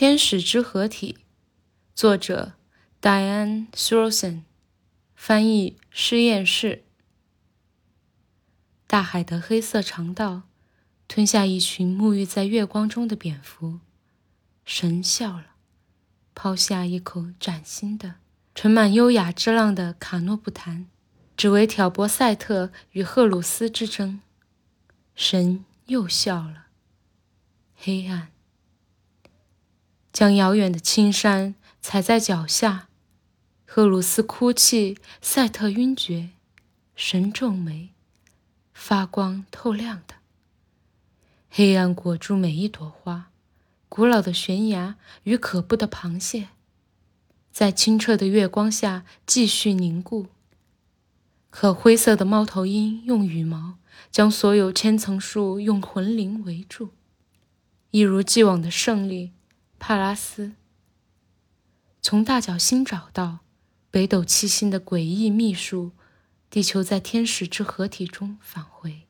天使之合体，作者 Diane s r o s e n 翻译实验室。大海的黑色肠道吞下一群沐浴在月光中的蝙蝠，神笑了，抛下一口崭新的、盛满优雅之浪的卡诺布潭，只为挑拨赛特与赫鲁斯之争。神又笑了，黑暗。将遥远的青山踩在脚下，赫鲁斯哭泣，赛特晕厥，神皱眉，发光透亮的黑暗裹住每一朵花，古老的悬崖与可怖的螃蟹，在清澈的月光下继续凝固。可灰色的猫头鹰用羽毛将所有千层树用魂灵围住，一如既往的胜利。帕拉斯从大角星找到北斗七星的诡异秘术，地球在天使之合体中返回。